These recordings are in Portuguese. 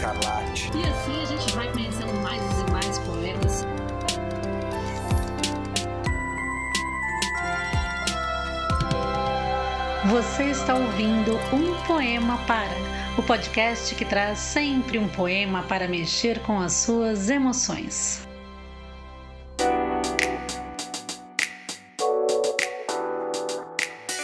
escarlate. E assim a gente vai conhecendo mais e mais poemas. Você está ouvindo Um Poema Para, o podcast que traz sempre um poema para mexer com as suas emoções.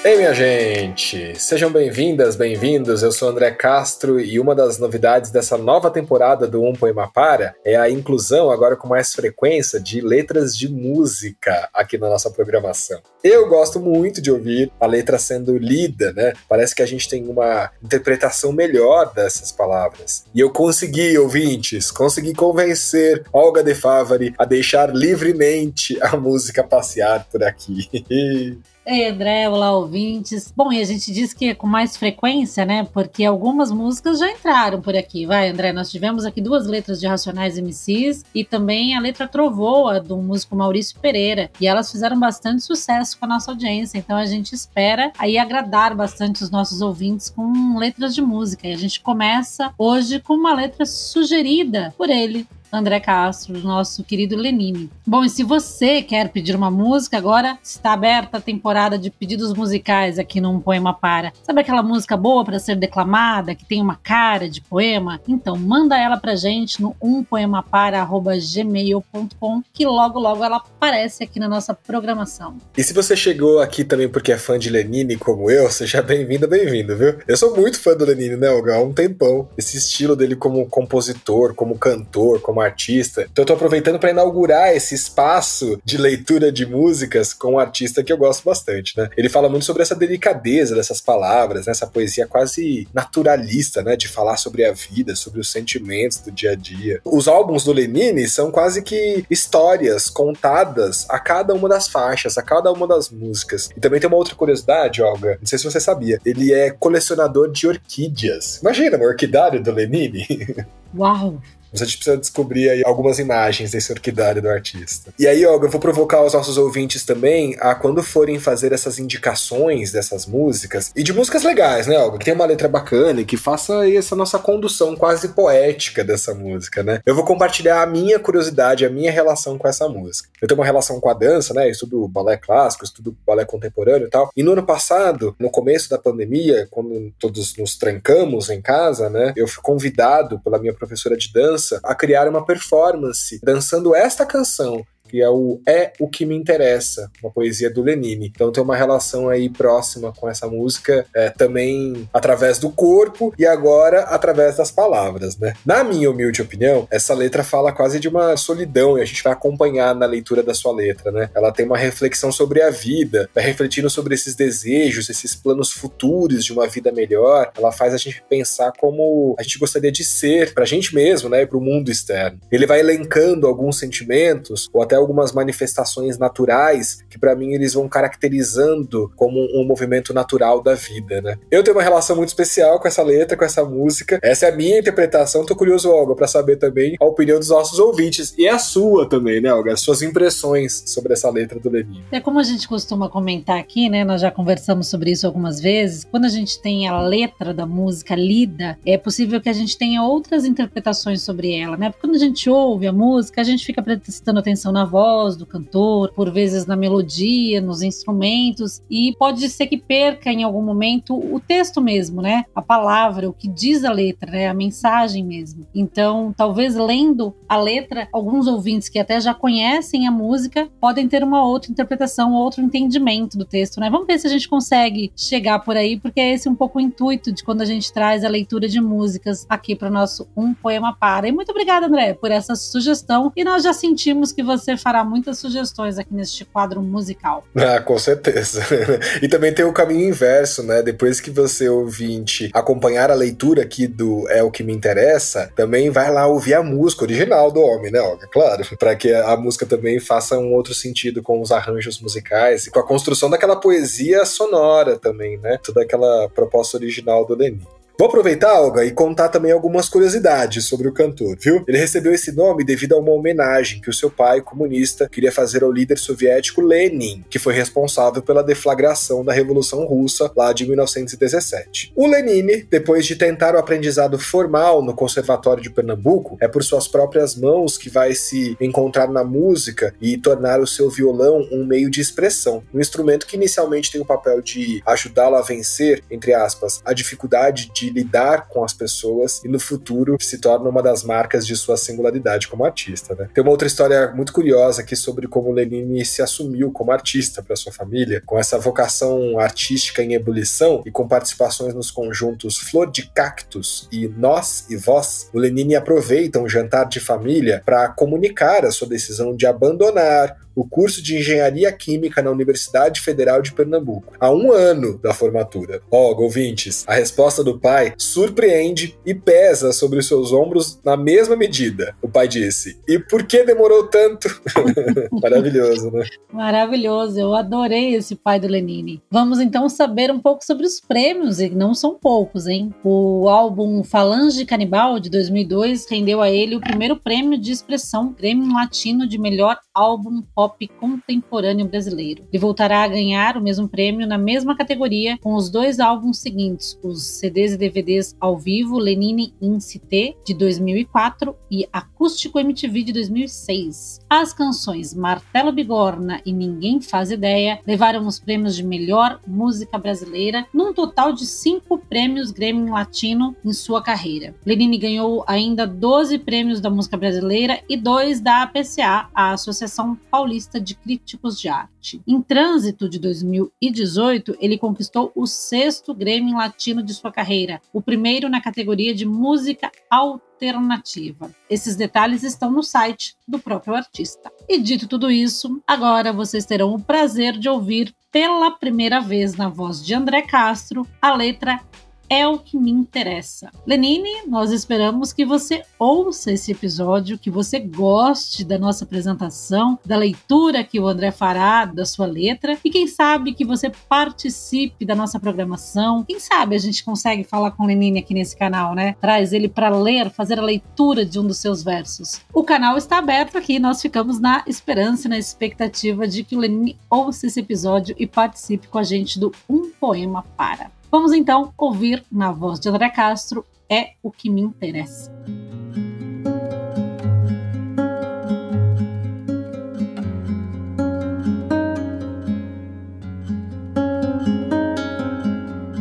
Ei, minha gente! Sejam bem-vindas, bem-vindos. Eu sou André Castro e uma das novidades dessa nova temporada do Um Poema Para é a inclusão, agora com mais frequência, de letras de música aqui na nossa programação. Eu gosto muito de ouvir a letra sendo lida, né? Parece que a gente tem uma interpretação melhor dessas palavras. E eu consegui, ouvintes, consegui convencer Olga de Favari a deixar livremente a música passear por aqui. Ei, André, olá, ouvintes. Bom, e a gente diz que é com mais frequência, né? Porque algumas músicas já entraram por aqui. Vai, André, nós tivemos aqui duas letras de Racionais MCs e também a letra Trovoa, do músico Maurício Pereira. E elas fizeram bastante sucesso com a nossa audiência. Então a gente espera aí agradar bastante os nossos ouvintes com letras de música. E a gente começa hoje com uma letra sugerida por ele, André Castro, nosso querido Lenine. Bom, e se você quer pedir uma música, agora está aberta a temporada de pedidos musicais aqui no Um Poema Para. Sabe aquela música boa para ser declamada, que tem uma cara de poema? Então, manda ela pra gente no umpoemapara.gmail.com que logo, logo ela aparece aqui na nossa programação. E se você chegou aqui também porque é fã de Lenine como eu, seja bem-vindo, bem-vindo, viu? Eu sou muito fã do Lenine, né, Olga? Há um tempão. Esse estilo dele como compositor, como cantor, como artista. Então eu tô aproveitando para inaugurar esse espaço de leitura de músicas com um artista que eu gosto bastante, né? Ele fala muito sobre essa delicadeza dessas palavras, né? essa poesia quase naturalista, né? De falar sobre a vida, sobre os sentimentos do dia a dia. Os álbuns do Lenine são quase que histórias contadas a cada uma das faixas, a cada uma das músicas. E também tem uma outra curiosidade, Olga, não sei se você sabia, ele é colecionador de orquídeas. Imagina, uma orquidário do Lenine. Uau! A gente precisa descobrir aí algumas imagens desse orquidário do artista. E aí, Olga, eu vou provocar os nossos ouvintes também a quando forem fazer essas indicações dessas músicas, e de músicas legais, né, Olga? Que tem uma letra bacana e que faça aí essa nossa condução quase poética dessa música, né? Eu vou compartilhar a minha curiosidade, a minha relação com essa música. Eu tenho uma relação com a dança, né? Eu estudo balé clássico, estudo balé contemporâneo e tal. E no ano passado, no começo da pandemia, quando todos nos trancamos em casa, né? Eu fui convidado pela minha professora de dança a criar uma performance dançando esta canção que é o É o que me interessa, uma poesia do Lenine. Então tem uma relação aí próxima com essa música, é, também através do corpo e agora através das palavras, né? Na minha humilde opinião, essa letra fala quase de uma solidão e a gente vai acompanhar na leitura da sua letra, né? Ela tem uma reflexão sobre a vida, vai refletindo sobre esses desejos, esses planos futuros de uma vida melhor. Ela faz a gente pensar como a gente gostaria de ser pra gente mesmo, né? E pro mundo externo. Ele vai elencando alguns sentimentos ou até algumas manifestações naturais que para mim eles vão caracterizando como um movimento natural da vida, né? Eu tenho uma relação muito especial com essa letra, com essa música. Essa é a minha interpretação. Tô curioso, Olga, para saber também a opinião dos nossos ouvintes e a sua também, né, Olga? As suas impressões sobre essa letra do Lenin. É como a gente costuma comentar aqui, né? Nós já conversamos sobre isso algumas vezes. Quando a gente tem a letra da música lida, é possível que a gente tenha outras interpretações sobre ela, né? Porque quando a gente ouve a música, a gente fica prestando atenção na voz do cantor, por vezes na melodia, nos instrumentos, e pode ser que perca em algum momento o texto mesmo, né? A palavra, o que diz a letra, né? A mensagem mesmo. Então, talvez lendo a letra, alguns ouvintes que até já conhecem a música podem ter uma outra interpretação, outro entendimento do texto, né? Vamos ver se a gente consegue chegar por aí, porque é esse um pouco o intuito de quando a gente traz a leitura de músicas aqui para o nosso Um Poema Para. E muito obrigada, André, por essa sugestão. E nós já sentimos que você fará muitas sugestões aqui neste quadro musical. Ah, com certeza. e também tem o caminho inverso, né? Depois que você, ouvinte, acompanhar a leitura aqui do É o que me interessa, também vai lá ouvir a música original do homem, né? Claro. Para que a música também faça um outro sentido com os arranjos musicais e com a construção daquela poesia sonora também, né? Toda aquela proposta original do Lenin. Vou aproveitar, Olga, e contar também algumas curiosidades sobre o cantor, viu? Ele recebeu esse nome devido a uma homenagem que o seu pai, comunista, queria fazer ao líder soviético Lenin, que foi responsável pela deflagração da Revolução Russa lá de 1917. O Lenin, depois de tentar o aprendizado formal no Conservatório de Pernambuco, é por suas próprias mãos que vai se encontrar na música e tornar o seu violão um meio de expressão, um instrumento que inicialmente tem o papel de ajudá-lo a vencer, entre aspas, a dificuldade de lidar com as pessoas e no futuro se torna uma das marcas de sua singularidade como artista. Né? Tem uma outra história muito curiosa aqui sobre como Lenine se assumiu como artista para sua família, com essa vocação artística em ebulição e com participações nos conjuntos Flor de Cactus e Nós e Vós. O Lenine aproveita um jantar de família para comunicar a sua decisão de abandonar o curso de Engenharia Química na Universidade Federal de Pernambuco, há um ano da formatura. Ó, oh, ouvintes, a resposta do pai surpreende e pesa sobre os seus ombros na mesma medida. O pai disse: E por que demorou tanto? Maravilhoso, né? Maravilhoso, eu adorei esse pai do Lenine. Vamos então saber um pouco sobre os prêmios, e não são poucos, hein? O álbum Falange Canibal de 2002 rendeu a ele o primeiro prêmio de expressão Grêmio Latino de melhor álbum pop pop contemporâneo brasileiro. Ele voltará a ganhar o mesmo prêmio na mesma categoria com os dois álbuns seguintes, os CDs e DVDs ao vivo Lenine Incité de 2004 e Acústico MTV de 2006. As canções Martelo Bigorna e Ninguém Faz Ideia levaram os prêmios de melhor música brasileira, num total de cinco prêmios Grammy Latino em sua carreira. Lenine ganhou ainda 12 prêmios da música brasileira e dois da APCA, a Associação Paulista de críticos de arte. Em trânsito de 2018, ele conquistou o sexto Grêmio Latino de sua carreira, o primeiro na categoria de música alternativa. Esses detalhes estão no site do próprio artista. E dito tudo isso, agora vocês terão o prazer de ouvir pela primeira vez na voz de André Castro a letra é o que me interessa. Lenine, nós esperamos que você ouça esse episódio, que você goste da nossa apresentação, da leitura que o André fará da sua letra e quem sabe que você participe da nossa programação. Quem sabe a gente consegue falar com Lenine aqui nesse canal, né? Traz ele para ler, fazer a leitura de um dos seus versos. O canal está aberto aqui, nós ficamos na esperança e na expectativa de que o Lenine ouça esse episódio e participe com a gente do Um Poema Para. Vamos então ouvir na voz de André Castro É o que me interessa.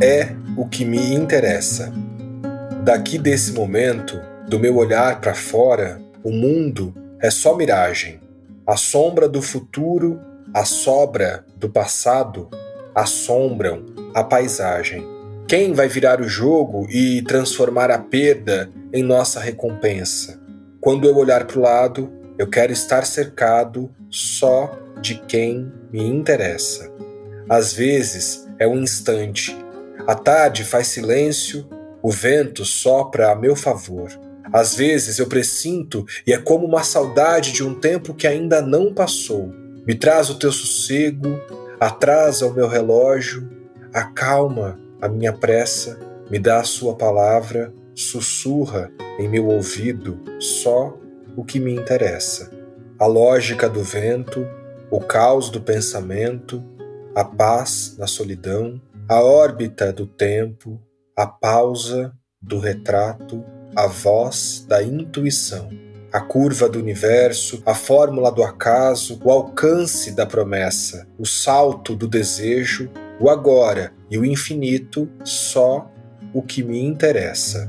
É o que me interessa. Daqui desse momento, do meu olhar para fora, o mundo é só miragem. A sombra do futuro, a sobra do passado assombram a paisagem. Quem vai virar o jogo e transformar a perda em nossa recompensa? Quando eu olhar para o lado, eu quero estar cercado só de quem me interessa. Às vezes é um instante. A tarde faz silêncio, o vento sopra a meu favor. Às vezes eu presinto e é como uma saudade de um tempo que ainda não passou. Me traz o teu sossego, atrasa o meu relógio, acalma a minha pressa, me dá a sua palavra, sussurra em meu ouvido só o que me interessa. A lógica do vento, o caos do pensamento, a paz na solidão, a órbita do tempo, a pausa do retrato, a voz da intuição a curva do universo, a fórmula do acaso, o alcance da promessa, o salto do desejo, o agora e o infinito, só o que me interessa.